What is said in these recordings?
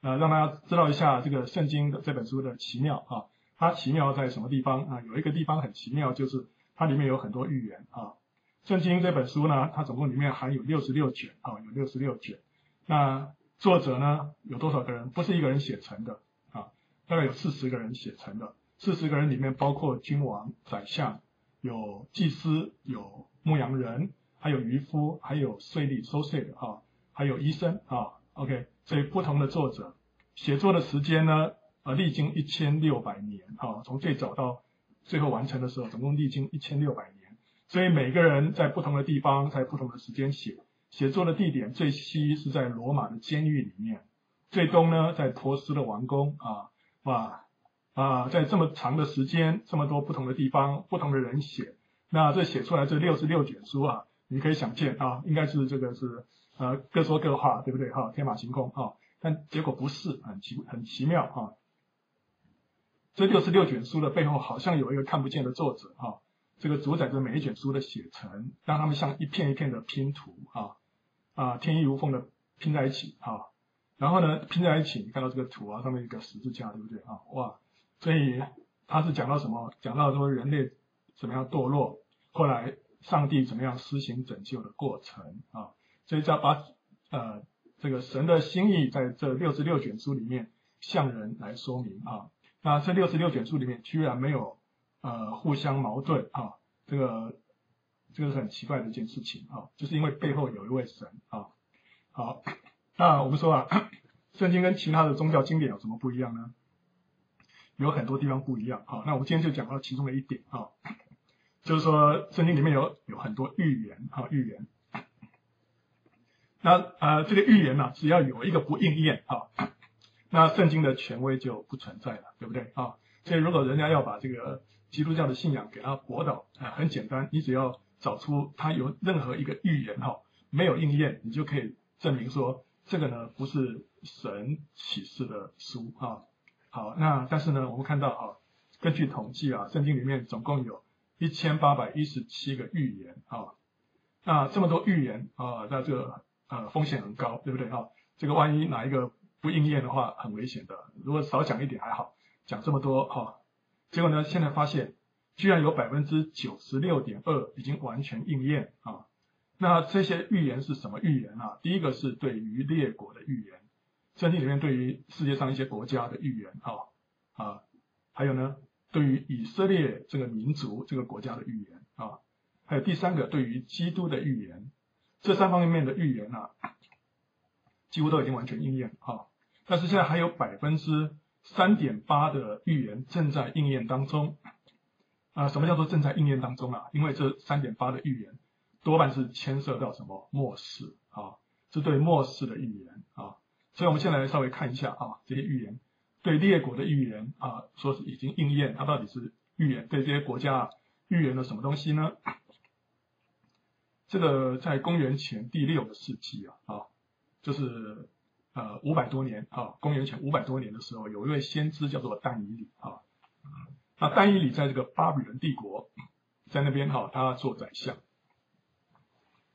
呃，让大家知道一下这个圣经的这本书的奇妙啊。它奇妙在什么地方啊？有一个地方很奇妙，就是它里面有很多预言啊。圣经这本书呢，它总共里面含有六十六卷啊，有六十六卷。那作者呢，有多少个人？不是一个人写成的啊，大概有四十个人写成的。四十个人里面包括君王、宰相，有祭司，有牧羊人，还有渔夫，还有税吏收税的啊，还有医生啊。OK，所以不同的作者写作的时间呢，呃，历经一千六百年啊，从最早到最后完成的时候，总共历经一千六百年。所以每个人在不同的地方，在不同的时间写。写作的地点最西是在罗马的监狱里面，最东呢在波斯的王宫啊，哇啊，在这么长的时间，这么多不同的地方，不同的人写，那这写出来这六十六卷书啊，你可以想见啊，应该是这个是呃各说各话，对不对哈？天马行空啊，但结果不是，很奇很奇妙啊。这六十六卷书的背后好像有一个看不见的作者啊，这个主宰着每一卷书的写成，让他们像一片一片的拼图啊。啊，天衣无缝的拼在一起啊，然后呢，拼在一起，你看到这个图啊，上面一个十字架，对不对啊？哇，所以他是讲到什么？讲到说人类怎么样堕落，后来上帝怎么样施行拯救的过程啊，所以叫把呃这个神的心意在这六十六卷书里面向人来说明啊。那这六十六卷书里面居然没有呃互相矛盾啊，这个。这个是很奇怪的一件事情啊，就是因为背后有一位神啊。好，那我们说啊，圣经跟其他的宗教经典有什么不一样呢？有很多地方不一样。好，那我们今天就讲到其中的一点啊，就是说圣经里面有有很多预言啊，预言。那呃，这个预言呢、啊，只要有一个不应验啊，那圣经的权威就不存在了，对不对啊？所以如果人家要把这个基督教的信仰给他驳倒啊，很简单，你只要找出他有任何一个预言哈，没有应验，你就可以证明说这个呢不是神启示的书啊。好，那但是呢，我们看到啊，根据统计啊，圣经里面总共有一千八百一十七个预言啊。那这么多预言啊，那这个呃风险很高，对不对啊？这个万一哪一个不应验的话，很危险的。如果少讲一点还好，讲这么多哈，结果呢，现在发现。居然有百分之九十六点二已经完全应验啊！那这些预言是什么预言啊？第一个是对于列国的预言，圣经里面对于世界上一些国家的预言啊啊，还有呢，对于以色列这个民族这个国家的预言啊，还有第三个对于基督的预言，这三方面的预言啊，几乎都已经完全应验啊！但是现在还有百分之三点八的预言正在应验当中。啊，什么叫做正在应验当中啊？因为这三点八的预言多半是牵涉到什么末世啊，是对末世的预言啊。所以，我们先来稍微看一下啊，这些预言对列国的预言啊，说是已经应验，它到底是预言对这些国家预言了什么东西呢？这个在公元前第六个世纪啊，啊，就是呃五百多年啊，公元前五百多年的时候，有一位先知叫做但以理啊。那但以理在这个巴比伦帝国，在那边哈，他做宰相。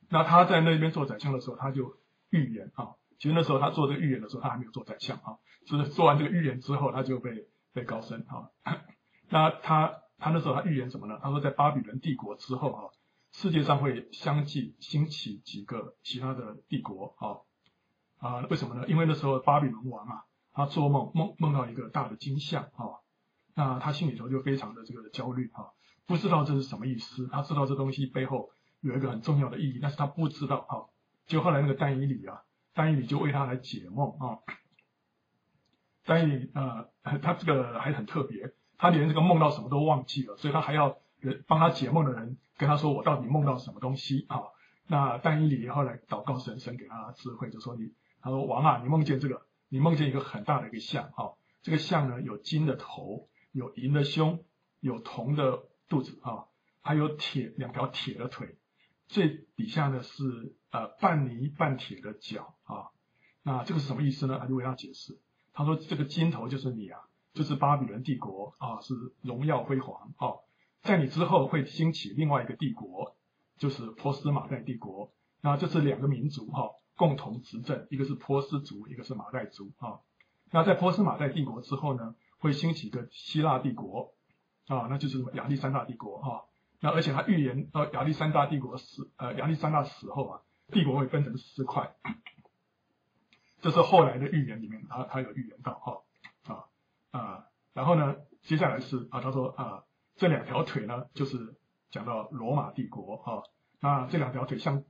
那他在那边做宰相的时候，他就预言啊。其实那时候他做这个预言的时候，他还没有做宰相啊。就是做完这个预言之后，他就被被高升啊。那他他那时候他预言什么呢？他说在巴比伦帝国之后啊，世界上会相继兴起几个其他的帝国啊啊？为什么呢？因为那时候巴比伦王啊，他做梦梦梦到一个大的金像啊。那他心里头就非常的这个焦虑哈，不知道这是什么意思。他知道这东西背后有一个很重要的意义，但是他不知道哈。就后来那个丹以理啊，丹以理就为他来解梦啊。丹以理呃，他这个还很特别，他连这个梦到什么都忘记了，所以他还要人帮他解梦的人跟他说，我到底梦到什么东西啊？那但以理后来祷告神，神给他智慧，就说你，他说王啊，你梦见这个，你梦见一个很大的一个像啊，这个像呢有金的头。有银的胸，有铜的肚子啊，还有铁两条铁的腿，最底下呢是呃半泥半铁的脚啊。那这个是什么意思呢？他就为他解释，他说这个金头就是你啊，就是巴比伦帝国啊，是荣耀辉煌啊。在你之后会兴起另外一个帝国，就是波斯马代帝国。那这是两个民族哈、共同执政，一个是波斯族，一个是马代族啊。那在波斯马代帝国之后呢，会兴起一个希腊帝国啊，那就是亚历山大帝国哈、那而且他预言到亚历山大帝国死，呃，亚历山大死后啊，帝国会分成四块。这是后来的预言里面，他他有预言到哈啊啊，然后呢，接下来是啊，他说啊，这两条腿呢，就是讲到罗马帝国啊，那这两条腿像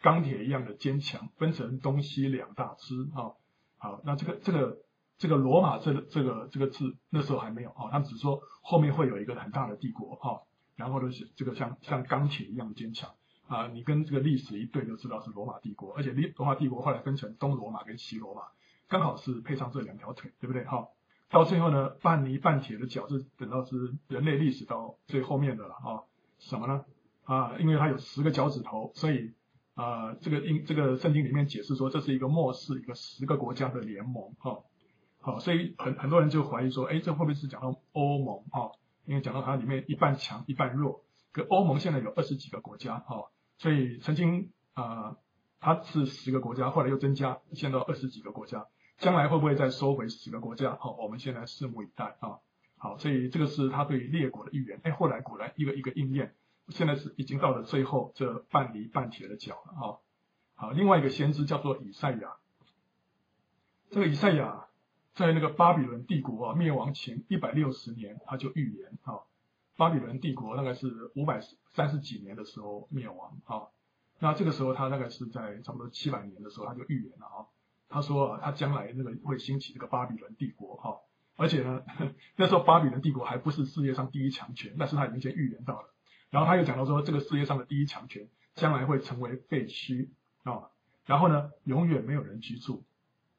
钢铁一样的坚强，分成东西两大支啊。好，那这个这个这个罗马这个这个这个字那时候还没有啊，他们只说后面会有一个很大的帝国啊，然后呢是这个像像钢铁一样坚强。啊，你跟这个历史一对就知道是罗马帝国，而且罗罗马帝国后来分成东罗马跟西罗马，刚好是配上这两条腿，对不对？哈，到最后呢，半泥半铁的脚是等到是人类历史到最后面的了啊？什么呢？啊，因为它有十个脚趾头，所以啊，这个因这个圣经里面解释说这是一个末世一个十个国家的联盟，哈，好，所以很很多人就怀疑说，哎，这会不会是讲到欧盟？哈，因为讲到它里面一半强一半弱，可欧盟现在有二十几个国家，哈。所以曾经啊、呃，它是十个国家，后来又增加，现在到二十几个国家，将来会不会再收回几个国家？好，我们现在拭目以待啊。好，所以这个是他对列国的预言。哎，后来果然一个一个应验，现在是已经到了最后这半泥半铁的脚了啊。好，另外一个先知叫做以赛亚，这个以赛亚在那个巴比伦帝国啊灭亡前一百六十年，他就预言啊。巴比伦帝国大概是五百三十几年的时候灭亡啊，那这个时候他大概是在差不多七百年的时候他就预言了啊，他说啊他将来那个会兴起这个巴比伦帝国哈，而且呢 那时候巴比伦帝国还不是世界上第一强权，但是他已经先预言到了，然后他又讲到说这个世界上的第一强权将来会成为废墟啊，然后呢永远没有人居住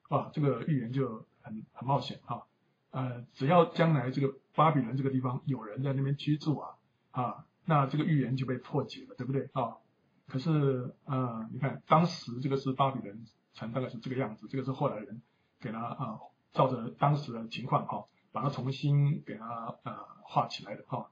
啊，这个预言就很很冒险啊。呃，只要将来这个巴比伦这个地方有人在那边居住啊，啊，那这个预言就被破解了，对不对？啊？可是，呃，你看当时这个是巴比伦城，大概是这个样子，这个是后来人给他啊，照着当时的情况哈、把它重新给他呃画起来的哈、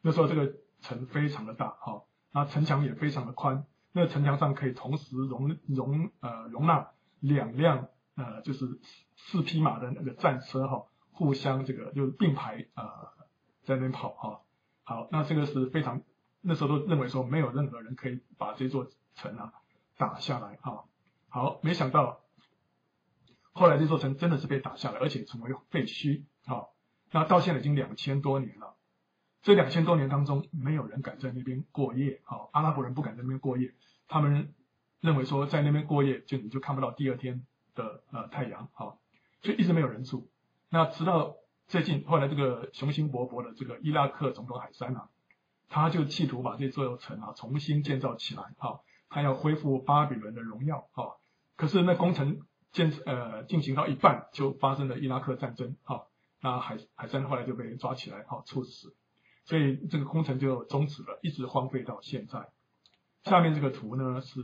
那时候这个城非常的大哈，那、城墙也非常的宽，那城墙上可以同时容容呃容纳两辆呃就是四匹马的那个战车哈。互相这个就并排啊、在那边跑哈、好，那这个是非常那时候都认为说没有任何人可以把这座城啊打下来哈、好，没想到后来这座城真的是被打下来，而且成为废墟。啊、那到现在已经两千多年了，这两千多年当中没有人敢在那边过夜。啊、哦，阿拉伯人不敢在那边过夜，他们认为说在那边过夜就你就看不到第二天的呃太阳。哈、哦，所以一直没有人住。那直到最近，后来这个雄心勃勃的这个伊拉克总统海珊啊，他就企图把这座城啊重新建造起来，哈，他要恢复巴比伦的荣耀，哈。可是那工程建呃进行到一半，就发生了伊拉克战争，哈。那海海珊后来就被抓起来，哈，处死，所以这个工程就终止了，一直荒废到现在。下面这个图呢，是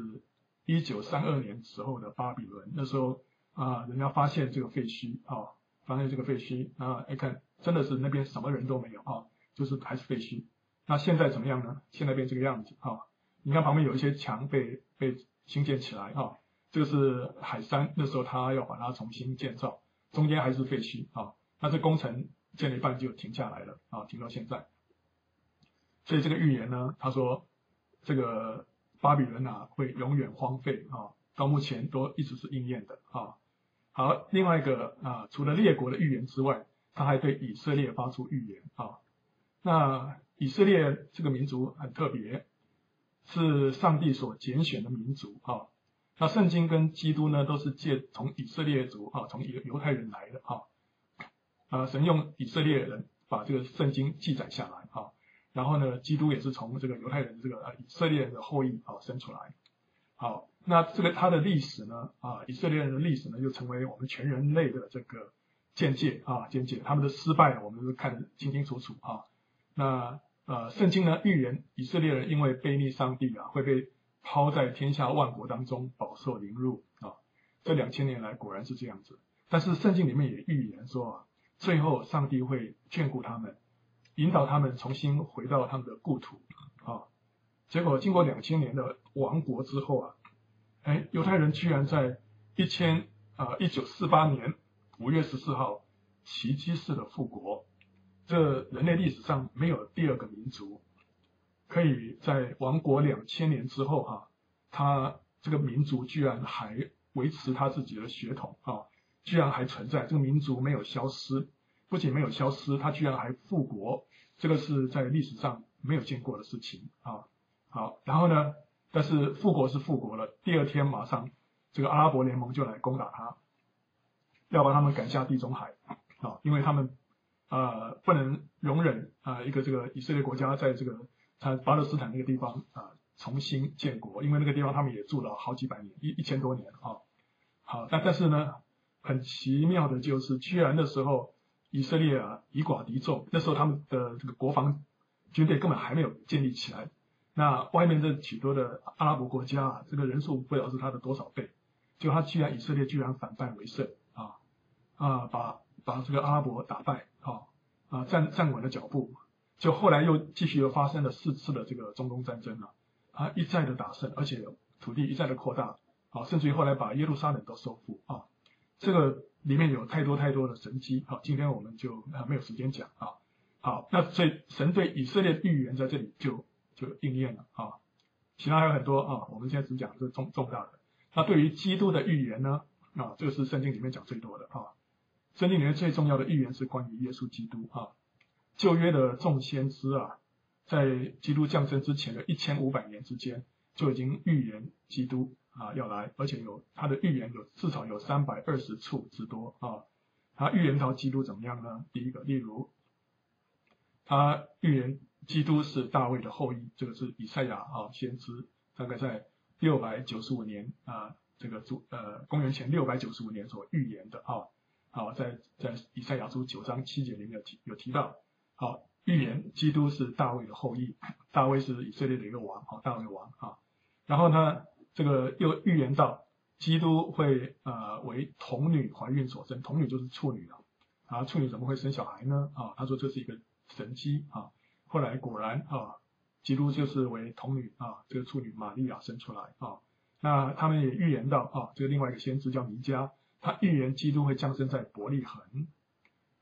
一九三二年时候的巴比伦，那时候啊，人家发现这个废墟，哈。发现这个废墟啊，一看真的是那边什么人都没有啊，就是还是废墟。那现在怎么样呢？现在变这个样子啊，你看旁边有一些墙被被新建起来啊，这个是海山那时候他要把它重新建造，中间还是废墟啊。那这工程建了一半就停下来了啊，停到现在。所以这个预言呢，他说这个巴比伦啊会永远荒废啊，到目前都一直是应验的啊。好，另外一个啊，除了列国的预言之外，他还对以色列发出预言啊。那以色列这个民族很特别，是上帝所拣选的民族啊。那圣经跟基督呢，都是借从以色列族啊，从犹犹太人来的啊。啊，神用以色列人把这个圣经记载下来啊。然后呢，基督也是从这个犹太人这个以色列人的后裔啊生出来。好。那这个他的历史呢？啊，以色列人的历史呢，就成为我们全人类的这个见解啊，见解。他们的失败，我们都看得清清楚楚啊。那呃，圣经呢预言以色列人因为悖逆上帝啊，会被抛在天下万国当中，饱受凌辱啊。这两千年来果然是这样子。但是圣经里面也预言说啊，最后上帝会眷顾他们，引导他们重新回到他们的故土啊。结果经过两千年的亡国之后啊。哎，犹太人居然在一千啊一九四八年五月十四号奇迹式的复国，这人类历史上没有第二个民族可以在亡国两千年之后啊，他这个民族居然还维持他自己的血统啊，居然还存在，这个民族没有消失，不仅没有消失，他居然还复国，这个是在历史上没有见过的事情啊。好，然后呢，但是复国是复国了，第二天马上这个阿拉伯联盟就来攻打他，要把他们赶下地中海啊，因为他们呃不能容忍啊一个这个以色列国家在这个他巴勒斯坦那个地方啊重新建国，因为那个地方他们也住了好几百年，一一千多年啊。好，但但是呢。很奇妙的就是，居然那时候以色列啊以寡敌众，那时候他们的这个国防军队根本还没有建立起来。那外面的许多的阿拉伯国家啊，这个人数不知道是他的多少倍，就他居然以色列居然反败为胜啊啊，把把这个阿拉伯打败啊啊站站稳了脚步，就后来又继续又发生了四次的这个中东战争了啊一再的打胜，而且土地一再的扩大啊，甚至于后来把耶路撒冷都收复啊。这个里面有太多太多的神迹，啊，今天我们就啊没有时间讲啊。好，那所以神对以色列预言在这里就就应验了啊。其他还有很多啊，我们现在只讲这重重大的。那对于基督的预言呢？啊，这个是圣经里面讲最多的啊。圣经里面最重要的预言是关于耶稣基督啊。旧约的众先知啊，在基督降生之前的一千五百年之间，就已经预言基督。啊，要来，而且有他的预言有至少有三百二十处之多啊。他预言到基督怎么样呢？第一个，例如他预言基督是大卫的后裔，这个是以赛亚啊先知，大概在六百九十五年啊，这个主呃公元前六百九十五年所预言的啊。好，在在以赛亚书九章七节里面有提有提到，好，预言基督是大卫的后裔，大卫是以色列的一个王啊，大卫王啊，然后呢？这个又预言到，基督会呃为童女怀孕所生，童女就是处女了啊，处女怎么会生小孩呢？啊，他说这是一个神迹啊。后来果然啊，基督就是为童女啊，这个处女玛利亚生出来啊。那他们也预言到啊，这个另外一个先知叫弥迦，他预言基督会降生在伯利恒。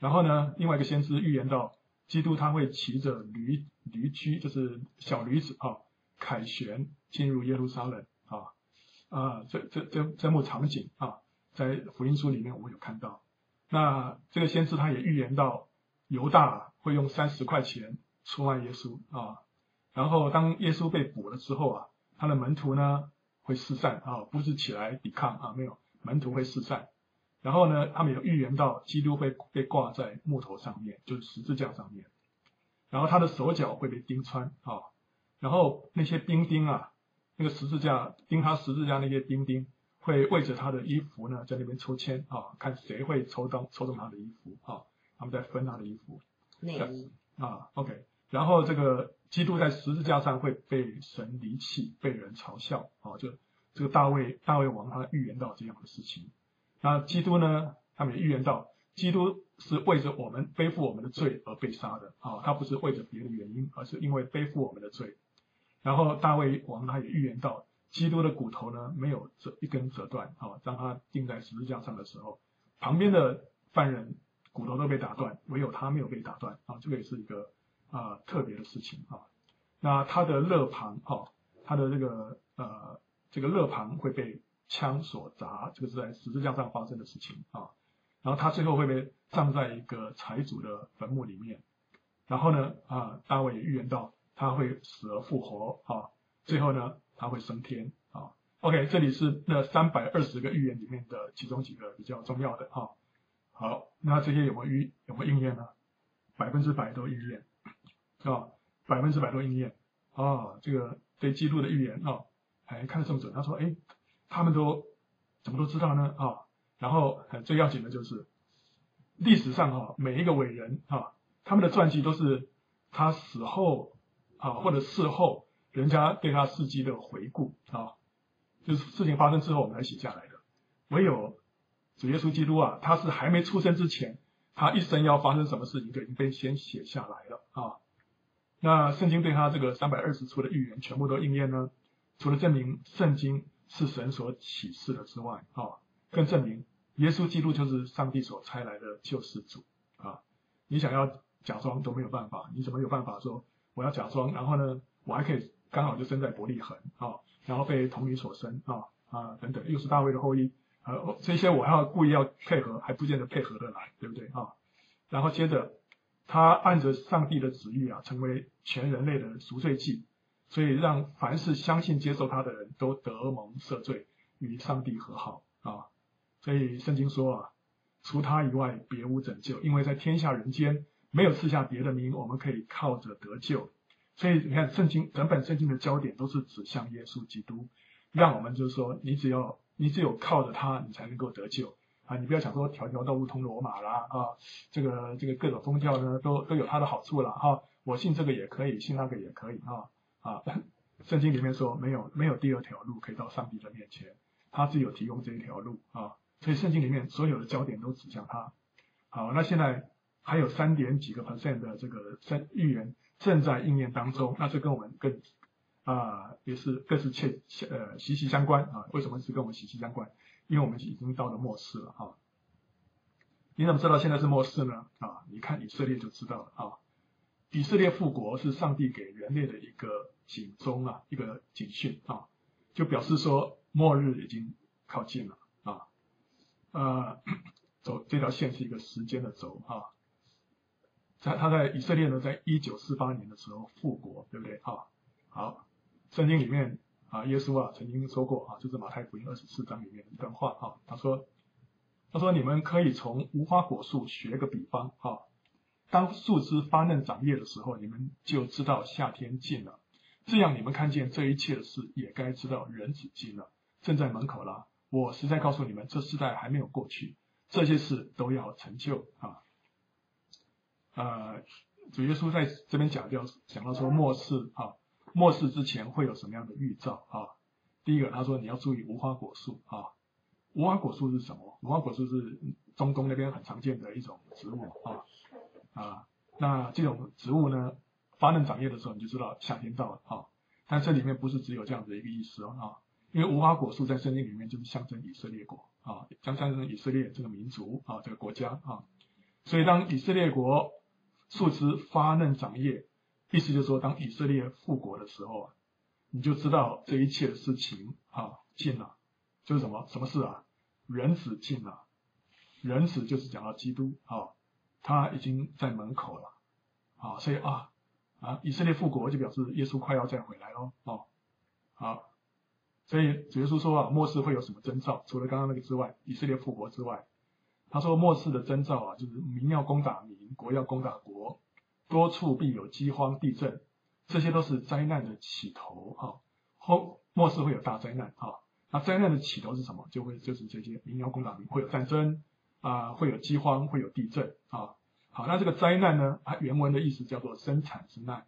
然后呢，另外一个先知预言到，基督他会骑着驴驴驹，就是小驴子啊，凯旋进入耶路撒冷。啊啊，这这这这幕场景啊，在福音书里面我们有看到。那这个先知他也预言到，犹大会用三十块钱出卖耶稣啊。然后当耶稣被捕了之后啊，他的门徒呢会四散啊，不是起来抵抗啊，没有，门徒会四散。然后呢，他们有预言到基督会被挂在木头上面，就是十字架上面。然后他的手脚会被钉穿啊，然后那些兵丁啊。那个十字架钉他十字架那些兵丁会为着他的衣服呢，在那边抽签啊，看谁会抽到抽中他的衣服啊，他们在分他的衣服内衣啊，OK，然后这个基督在十字架上会被神离弃，被人嘲笑啊，就这个大卫大卫王他预言到这样的事情。那基督呢，他们也预言到，基督是为着我们背负我们的罪而被杀的啊，他不是为着别的原因，而是因为背负我们的罪。然后大卫王他也预言到，基督的骨头呢，没有折一根折断啊，当他钉在十字架上的时候，旁边的犯人骨头都被打断，唯有他没有被打断啊，这个也是一个啊特别的事情啊。那他的肋旁啊，他的这个呃这个肋旁会被枪所砸，这个是在十字架上发生的事情啊。然后他最后会被葬在一个财主的坟墓里面。然后呢啊，大卫也预言到。他会死而复活啊，最后呢，他会升天啊。OK，这里是那三百二十个预言里面的其中几个比较重要的啊。好，那这些有没有预有没有应验呢？百分之百都应验啊，百分之百都应验啊。这个对基督的预言啊，还看得这么准。他说，哎，他们都怎么都知道呢啊？然后最要紧的就是历史上哈，每一个伟人啊，他们的传记都是他死后。啊，或者事后人家对他事迹的回顾啊，就是事情发生之后我们才写下来的。唯有主耶稣基督啊，他是还没出生之前，他一生要发生什么事情就已经被先写下来了啊。那圣经对他这个三百二十处的预言全部都应验呢？除了证明圣经是神所启示的之外啊，更证明耶稣基督就是上帝所差来的救世主啊！你想要假装都没有办法，你怎么有办法说我要假装？然后呢，我还可以刚好就生在伯利恒啊，然后被童女所生啊啊等等，又是大卫的后裔，呃，这些我要故意要配合，还不见得配合得来，对不对啊？然后接着他按着上帝的旨意啊，成为全人类的赎罪祭，所以让凡是相信接受他的人都得蒙赦罪，与上帝和好啊。所以圣经说啊，除他以外别无拯救，因为在天下人间没有赐下别的名，我们可以靠着得救。所以你看圣经整本圣经的焦点都是指向耶稣基督，让我们就是说，你只要你只有靠着他，你才能够得救啊！你不要想说条条道路通罗马啦啊，这个这个各种宗教呢都都有它的好处了哈、我信这个也可以，信那个也可以啊啊！圣经里面说没有没有第二条路可以到上帝的面前，他只有提供这一条路啊。所以圣经里面所有的焦点都指向他。好，那现在还有三点几个 percent 的这个预言正在应验当中，那这跟我们更啊、也是更是切呃息息相关啊。为什么是跟我们息息相关？因为我们已经到了末世了啊。你怎么知道现在是末世呢？啊，你看以色列就知道了啊。以色列复国是上帝给人类的一个警钟啊，一个警讯啊，就表示说末日已经靠近了啊。呃，走这条线是一个时间的轴啊，在他在以色列呢，在一九四八年的时候复国，对不对啊？好，圣经里面啊，耶稣啊曾经说过啊，就是马太福音二十四章里面的一段话啊，他说，他说你们可以从无花果树学个比方啊，当树枝发嫩长叶的时候，你们就知道夏天近了，这样你们看见这一切的事，也该知道人子近了，正在门口了。我实在告诉你们，这世代还没有过去，这些事都要成就啊。呃，主耶稣在这边讲，就讲到说末世啊，末世之前会有什么样的预兆啊？第一个，他说你要注意无花果树啊。无花果树是什么？无花果树是中东那边很常见的一种植物啊啊。那这种植物呢，发嫩长叶的时候，你就知道夏天到了啊。但这里面不是只有这样子的一个意思哦啊。因为无花果树在圣经里面就是象征以色列国啊，将象征以色列这个民族啊，这个国家啊，所以当以色列国树枝发嫩长叶，意思就是说，当以色列复国的时候啊，你就知道这一切的事情啊近了，就是什么什么事啊？人子近了，人子就是讲到基督啊，他已经在门口了啊，所以啊啊，以色列复国就表示耶稣快要再回来喽哦，好。所以主耶稣说啊，末世会有什么征兆？除了刚刚那个之外，以色列复国之外，他说末世的征兆啊，就是民要攻打民，国要攻打国，多处必有饥荒、地震，这些都是灾难的起头啊。后末世会有大灾难啊，那灾难的起头是什么？就会就是这些民要攻打民，会有战争啊，会有饥荒，会有地震啊。好，那这个灾难呢，它原文的意思叫做生产之难，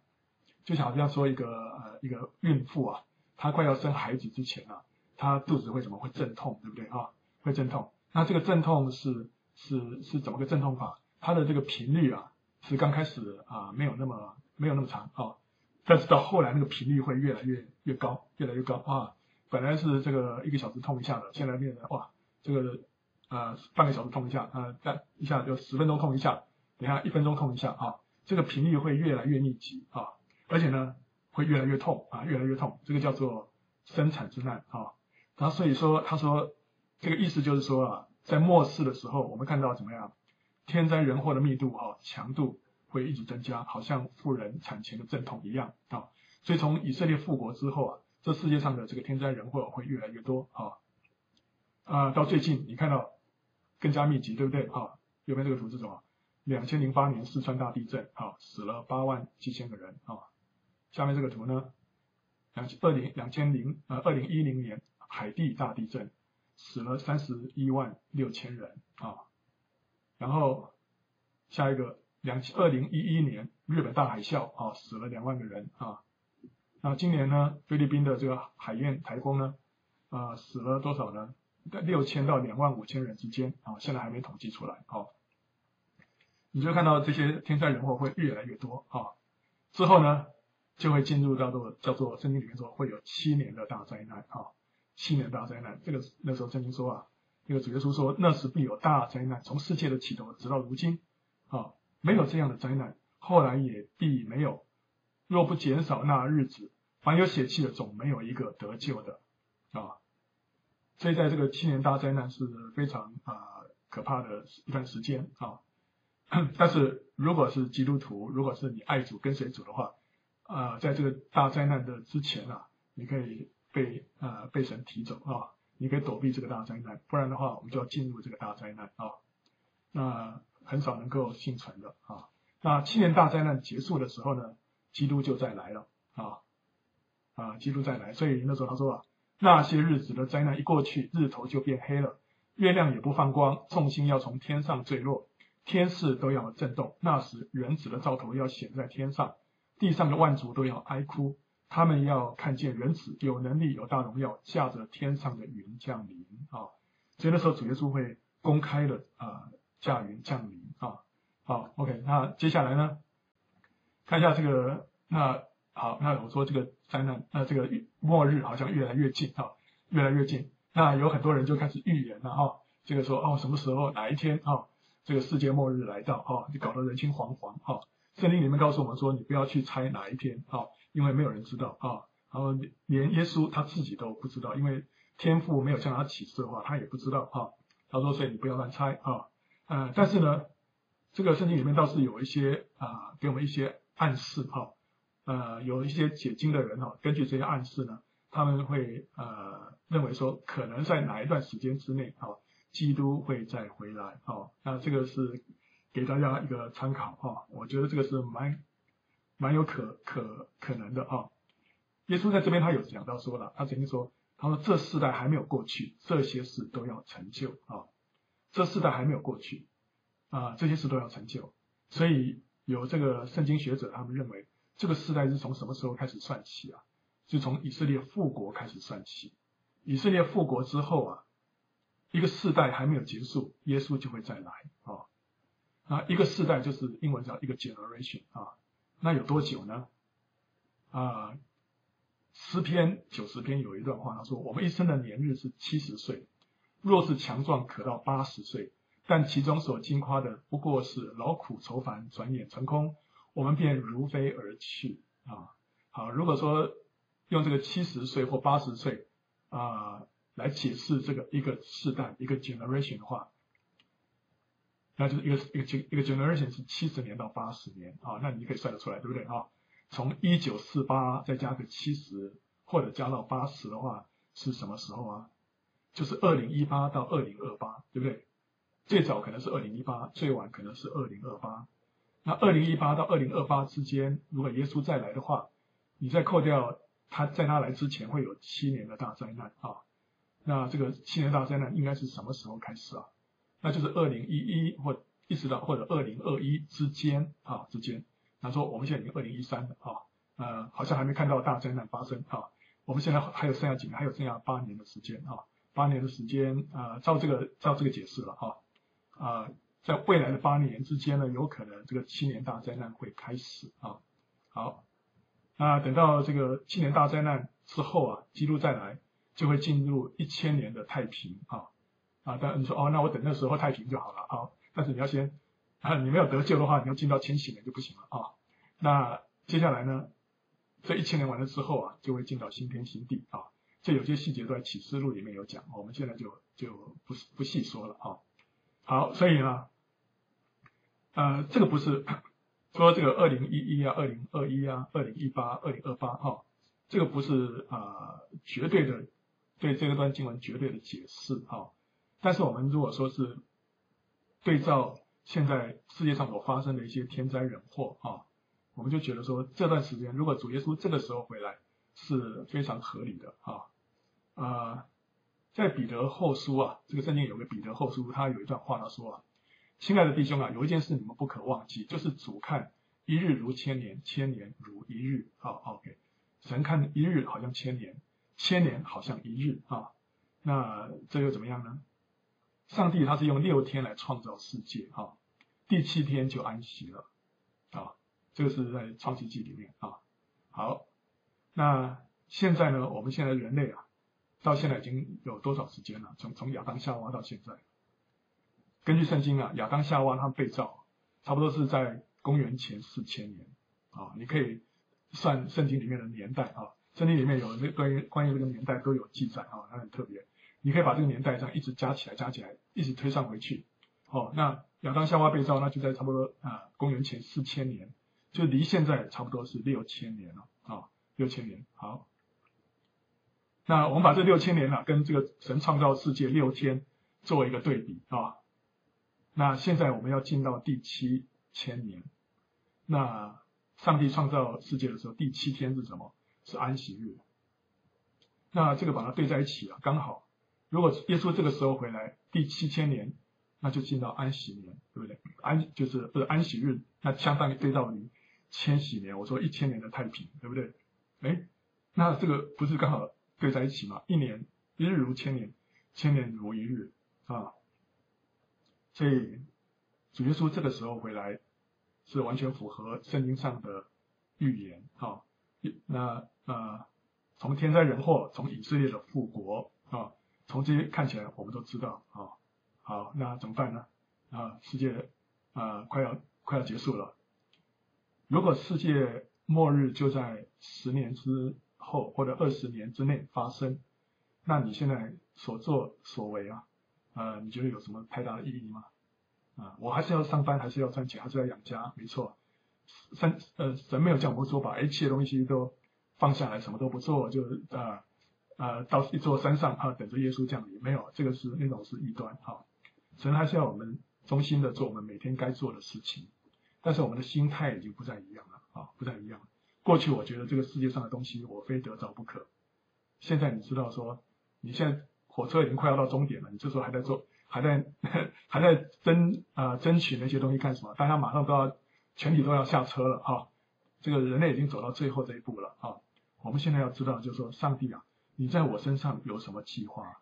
就好像说一个呃一个孕妇啊。她快要生孩子之前啊，她肚子为什么会阵痛，对不对啊？会阵痛。那这个阵痛是是是怎么个阵痛法？它的这个频率啊，是刚开始啊没有那么没有那么长啊，但是到后来那个频率会越来越越高，越来越高啊。本来是这个一个小时痛一下的，现在变成哇，这个呃半个小时痛一下呃，再一下就十分钟痛一下，等下一分钟痛一下啊，这个频率会越来越密集啊，而且呢。会越来越痛啊，越来越痛，这个叫做生产之难啊。然后所以说，他说这个意思就是说啊，在末世的时候，我们看到怎么样，天灾人祸的密度啊，强度会一直增加，好像妇人产前的阵痛一样啊。所以从以色列复国之后啊，这世界上的这个天灾人祸会越来越多啊。啊，到最近你看到更加密集，对不对啊？右边这个图是什么？两千零八年四川大地震啊，死了八万七千个人啊。下面这个图呢，两二零两千零呃二零一零年海地大地震，死了三十一万六千人啊，然后下一个两二零一一年日本大海啸啊，死了两万个人啊，那今年呢菲律宾的这个海燕台风呢啊死了多少呢？在六千到两万五千人之间啊，现在还没统计出来啊，你就看到这些天灾人祸会越来越多啊，之后呢？就会进入到做叫做圣经里面说会有七年的大灾难啊，七年大灾难。这个那时候圣经说啊，这个主耶稣说，那时必有大灾难，从世界的起头直到如今，啊，没有这样的灾难，后来也必没有。若不减少那日子，凡有血气的总没有一个得救的，啊。所以在这个七年大灾难是非常啊、可怕的一段时间啊。但是如果是基督徒，如果是你爱主跟随主的话，啊、在这个大灾难的之前啊，你可以被呃被神提走啊，你可以躲避这个大灾难，不然的话，我们就要进入这个大灾难啊。那很少能够幸存的啊。那七年大灾难结束的时候呢，基督就再来了啊啊，基督再来，所以那时候他说啊。那些日子的灾难一过去，日头就变黑了，月亮也不放光，众星要从天上坠落，天势都要震动。那时，原子的兆头要显在天上，地上的万族都要哀哭，他们要看见原子有能力、有大荣耀，驾着天上的云降临啊！所以那时候主耶稣会公开的啊驾云降临啊。好，OK，那接下来呢，看一下这个那。好，那我说这个灾难，那这个末日好像越来越近啊，越来越近。那有很多人就开始预言了哈，这个说哦，什么时候哪一天啊，这个世界末日来到哈，就搞得人心惶惶哈。圣经里面告诉我们说，你不要去猜哪一天啊，因为没有人知道啊。然后连耶稣他自己都不知道，因为天父没有向他启示的话，他也不知道哈。他说，所以你不要乱猜啊。呃，但是呢，这个圣经里面倒是有一些啊，给我们一些暗示哈。呃，有一些解经的人哈，根据这些暗示呢，他们会呃认为说，可能在哪一段时间之内啊，基督会再回来啊。那这个是给大家一个参考啊，我觉得这个是蛮蛮有可可可能的啊。耶稣在这边他有讲到说了，他曾经说，他说这世代还没有过去，这些事都要成就啊。这世代还没有过去啊，这些事都要成就。所以有这个圣经学者他们认为。这个世代是从什么时候开始算起啊？是从以色列复国开始算起。以色列复国之后啊，一个世代还没有结束，耶稣就会再来啊。那一个世代就是英文叫一个 generation 啊。那有多久呢？啊，诗篇九十篇有一段话，他说：“我们一生的年日是七十岁，若是强壮，可到八十岁，但其中所经夸的不过是劳苦愁烦，转眼成空。”我们便如飞而去啊！好，如果说用这个七十岁或八十岁啊来解释这个一个世代一个 generation 的话，那就是一个一个一个 generation 是七十年到八十年啊，那你可以算得出来，对不对啊？从一九四八再加个七十或者加到八十的话，是什么时候啊？就是二零一八到二零二八，对不对？最早可能是二零一八，最晚可能是二零二八。那二零一八到二零二八之间，如果耶稣再来的话，你再扣掉他在他来之前会有七年的大灾难啊。那这个七年大灾难应该是什么时候开始啊？那就是二零一一或一直到或者二零二一之间啊之间。他说我们现在已经二零一三了啊，呃，好像还没看到大灾难发生啊。我们现在还有剩下几年？还有剩下八年的时间啊，八年的时间啊，照这个照这个解释了啊啊。在未来的八年之间呢，有可能这个七年大灾难会开始啊。好，那等到这个七年大灾难之后啊，基督再来，就会进入一千年的太平啊啊。但你说哦，那我等那时候太平就好了啊。但是你要先啊，你没有得救的话，你要进到千禧年就不行了啊。那接下来呢，这一千年完了之后啊，就会进到新天新地啊。这有些细节都在启示录里面有讲，我们现在就就不不细说了啊。好，所以呢。呃，这个不是 说这个二零一一啊、二零二一啊、二零一八、二零二八哈，这个不是啊、绝对的对这个段经文绝对的解释哈、哦。但是我们如果说是对照现在世界上所发生的一些天灾人祸啊、我们就觉得说这段时间如果主耶稣这个时候回来是非常合理的啊。啊、在彼得后书啊，这个圣经有个彼得后书，他有一段话他说啊。亲爱的弟兄啊，有一件事你们不可忘记，就是主看一日如千年，千年如一日。啊，OK，神看一日好像千年，千年好像一日啊。那这又怎么样呢？上帝他是用六天来创造世界啊，第七天就安息了啊。这个是在创世记里面啊。好，那现在呢，我们现在人类啊，到现在已经有多少时间了？从从亚当夏娃到现在，根据圣经啊，亚当夏娃他们被造，差不多是在公元前四千年啊。你可以算圣经里面的年代啊，圣经里面有那关于关于这个年代都有记载啊，它很特别。你可以把这个年代这样一直加起来，加起来，一直推上回去。哦，那亚当夏娃被造，那就在差不多啊公元前四千年，就离现在差不多是六千年了啊，六千年。好，那我们把这六千年了跟这个神创造世界六天作为一个对比啊。那现在我们要进到第七千年，那上帝创造世界的时候，第七天是什么？是安息日。那这个把它对在一起啊，刚好。如果耶稣这个时候回来，第七千年，那就进到安息年，对不对？安就是不是安息日，那相当于对到于千禧年。我说一千年的太平，对不对？哎，那这个不是刚好对在一起吗？一年一日如千年，千年如一日啊。所以主耶稣这个时候回来，是完全符合圣经上的预言啊。那呃，从天灾人祸，从以色列的复国啊。从这些看起来，我们都知道啊，好，那怎么办呢？啊，世界啊快要快要结束了。如果世界末日就在十年之后或者二十年之内发生，那你现在所作所为啊，呃，你觉得有什么太大的意义吗？啊，我还是要上班，还是要赚钱，还是要养家？没错，神呃神没有叫我们说把一切东西都放下来，什么都不做，就啊。呃，到一座山上啊，等着耶稣降临。没有，这个是那种是异端哈。神还是要我们忠心的做我们每天该做的事情，但是我们的心态已经不再一样了啊，不再一样。过去我觉得这个世界上的东西我非得着不可，现在你知道说，你现在火车已经快要到终点了，你这时候还在做，还在 还在争啊、争取那些东西干什么？大家马上都要全体都要下车了哈，这个人类已经走到最后这一步了啊。我们现在要知道，就是说上帝啊。你在我身上有什么计划？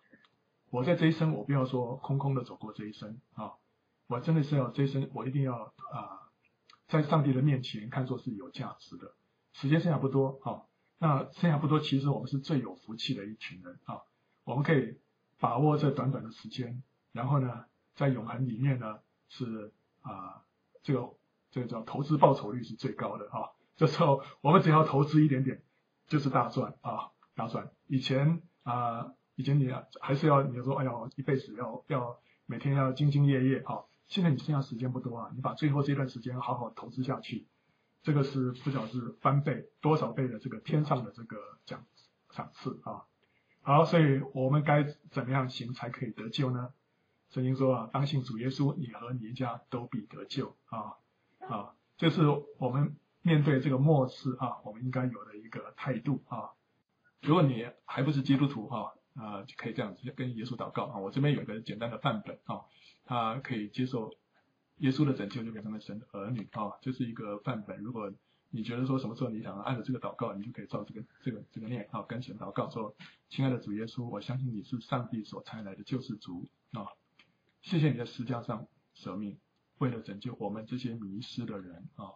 我在这一生，我不要说空空的走过这一生啊！我真的是要这一生，我一定要啊，在上帝的面前看作是有价值的。时间剩下不多啊，那剩下不多，其实我们是最有福气的一群人啊！我们可以把握这短短的时间，然后呢，在永恒里面呢，是啊，这个这个叫投资报酬率是最高的啊！这时候我们只要投资一点点，就是大赚啊！大赚以前啊、以前你还是要，你说，哎呀，一辈子要要每天要兢兢业业啊。现在你剩下时间不多啊，你把最后这段时间好好投资下去，这个是不晓得是翻倍多少倍的这个天上的这个奖赏赐啊。好，所以我们该怎么样行才可以得救呢？圣经说啊，当信主耶稣，你和你一家都必得救啊啊，这是我们面对这个末世啊，我们应该有的一个态度啊。如果你还不是基督徒啊，啊，就可以这样子跟耶稣祷告啊。我这边有个简单的范本啊，他可以接受耶稣的拯救，就变成了神的儿女啊，这是一个范本。如果你觉得说什么时候你想按照这个祷告，你就可以照这个这个这个念啊，跟神祷告说：亲爱的主耶稣，我相信你是上帝所差来的救世主啊，谢谢你在十架上舍命，为了拯救我们这些迷失的人啊。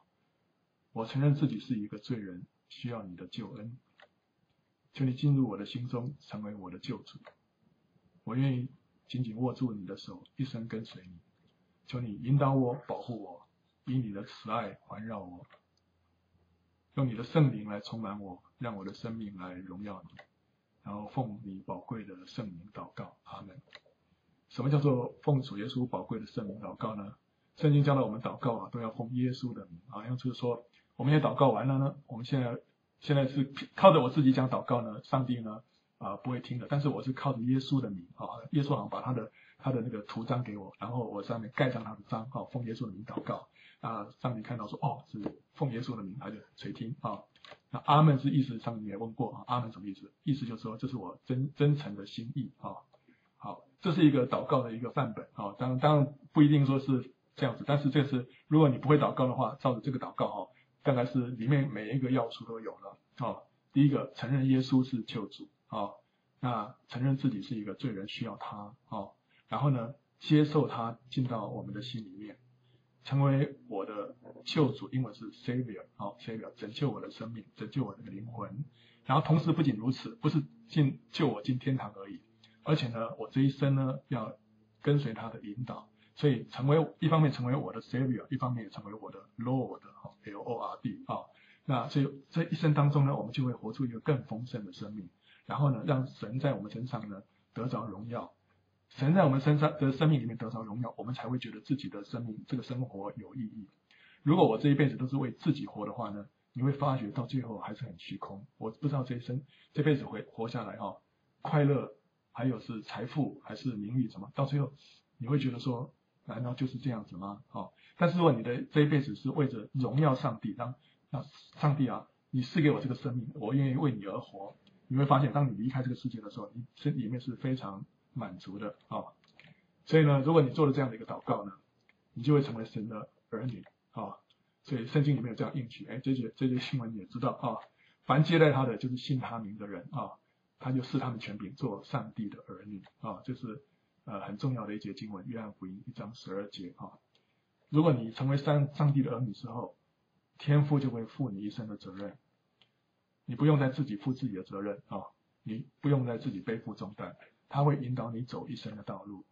我承认自己是一个罪人，需要你的救恩。求你进入我的心中，成为我的救主。我愿意紧紧握住你的手，一生跟随你。求你引导我，保护我，以你的慈爱环绕我，用你的圣灵来充满我，让我的生命来荣耀你。然后奉你宝贵的圣名祷告，阿门。什么叫做奉主耶稣宝贵的圣名祷告呢？圣经教导我们祷告啊，都要奉耶稣的名啊。要就是说，我们也祷告完了呢，我们现在。现在是靠着我自己讲祷告呢，上帝呢啊、不会听的。但是我是靠着耶稣的名啊，耶稣好像把他的他的那个图章给我，然后我上面盖上他的章啊，奉耶稣的名祷告啊。上帝看到说哦，是奉耶稣的名，他就垂听啊。那阿门是意思，上帝也问过啊，阿门什么意思？意思就是说这是我真真诚的心意啊。好，这是一个祷告的一个范本啊。当然当然不一定说是这样子，但是这是如果你不会祷告的话，照着这个祷告哈。大概是里面每一个要素都有了啊。第一个，承认耶稣是救主啊，那承认自己是一个罪人，需要他啊。然后呢，接受他进到我们的心里面，成为我的救主，英文是 Savior 啊，Savior 拯救我的生命，拯救我的灵魂。然后同时不仅如此，不是进救我进天堂而已，而且呢，我这一生呢要跟随他的引导，所以成为一方面成为我的 Savior，一方面也成为我的 Lord，L O R D 啊。那所以这一生当中呢，我们就会活出一个更丰盛的生命，然后呢，让神在我们身上呢得着荣耀。神在我们身上的生命里面得着荣耀，我们才会觉得自己的生命这个生活有意义。如果我这一辈子都是为自己活的话呢，你会发觉到最后还是很虚空。我不知道这一生这辈子会活下来哈，快乐还有是财富还是名誉什么，到最后你会觉得说，难道就是这样子吗？哈，但是如果你的这一辈子是为着荣耀上帝，当那上帝啊，你赐给我这个生命，我愿意为你而活，你会发现，当你离开这个世界的时候，你心里面是非常。满足的啊、所以呢，如果你做了这样的一个祷告呢，你就会成为神的儿女啊、所以圣经里面有这样应许，哎，这些这些新闻也知道啊、凡接待他的，就是信他名的人啊、他就赐他们权柄做上帝的儿女啊。就是呃很重要的一节经文，约翰福音一章十二节啊、如果你成为上上帝的儿女之后，天父就会负你一生的责任，你不用再自己负自己的责任啊、你不用再自己背负重担。他会引导你走一生的道路，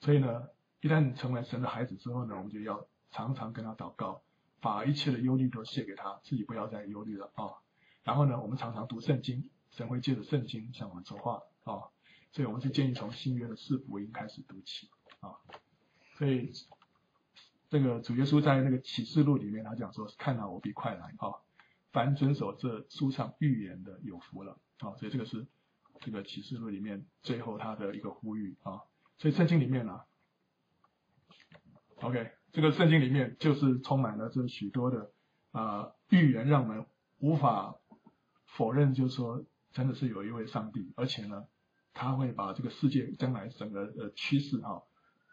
所以呢，一旦你成为神的孩子之后呢，我们就要常常跟他祷告，把一切的忧虑都卸给他，自己不要再忧虑了啊、然后呢，我们常常读圣经，神会借着圣经向我们说话啊、所以我们是建议从新约的四福音开始读起啊、所以这个主耶稣在那个启示录里面，他讲说：“看到，我必快来啊、凡遵守这书上预言的，有福了啊、！”所以这个是。这个启示录里面最后他的一个呼吁啊，所以圣经里面呢、，OK，这个圣经里面就是充满了这许多的啊预言，让我们无法否认，就是说真的是有一位上帝，而且呢，他会把这个世界将来整个的趋势啊，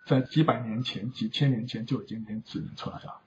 在几百年前、几千年前就已经先指明出来了。